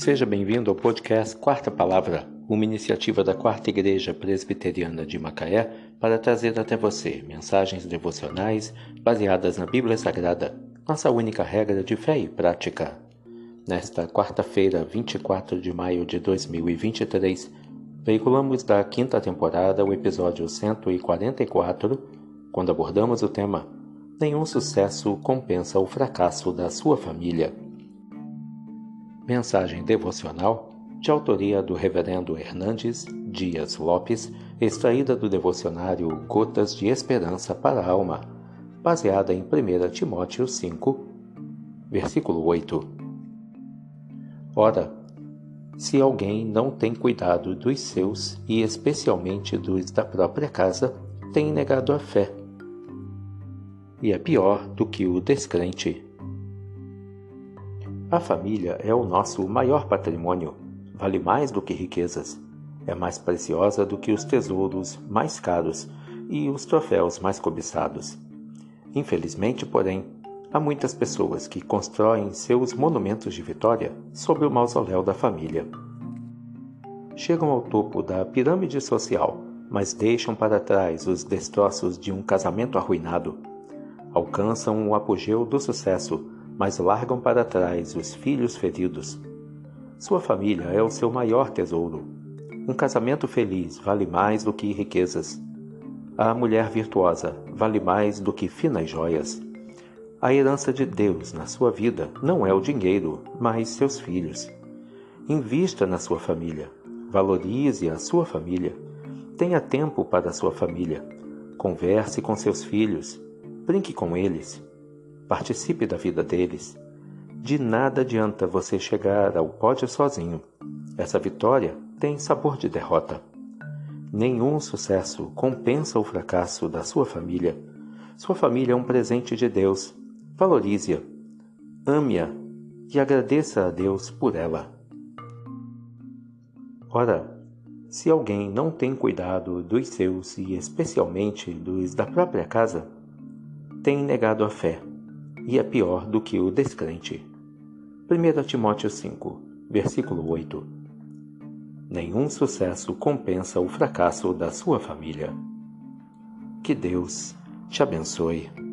Seja bem-vindo ao podcast Quarta Palavra, uma iniciativa da Quarta Igreja Presbiteriana de Macaé para trazer até você mensagens devocionais baseadas na Bíblia Sagrada, nossa única regra de fé e prática. Nesta quarta-feira, 24 de maio de 2023, veiculamos da quinta temporada o episódio 144, quando abordamos o tema Nenhum sucesso compensa o fracasso da sua família. Mensagem devocional de autoria do Reverendo Hernandes Dias Lopes, extraída do devocionário Gotas de Esperança para a Alma, baseada em 1 Timóteo 5, versículo 8. Ora, se alguém não tem cuidado dos seus e especialmente dos da própria casa, tem negado a fé. E é pior do que o descrente. A família é o nosso maior patrimônio, vale mais do que riquezas, é mais preciosa do que os tesouros mais caros e os troféus mais cobiçados. Infelizmente, porém, há muitas pessoas que constroem seus monumentos de vitória sobre o mausoléu da família. Chegam ao topo da pirâmide social, mas deixam para trás os destroços de um casamento arruinado. Alcançam o apogeu do sucesso mas largam para trás os filhos feridos. Sua família é o seu maior tesouro. Um casamento feliz vale mais do que riquezas. A mulher virtuosa vale mais do que finas joias. A herança de Deus na sua vida não é o dinheiro, mas seus filhos. Invista na sua família. Valorize a sua família. Tenha tempo para a sua família. Converse com seus filhos. Brinque com eles. Participe da vida deles. De nada adianta você chegar ao pódio sozinho. Essa vitória tem sabor de derrota. Nenhum sucesso compensa o fracasso da sua família. Sua família é um presente de Deus. Valorize-a, ame-a e agradeça a Deus por ela. Ora, se alguém não tem cuidado dos seus e especialmente dos da própria casa, tem negado a fé e é pior do que o descrente. 1 Timóteo 5, versículo 8. Nenhum sucesso compensa o fracasso da sua família. Que Deus te abençoe.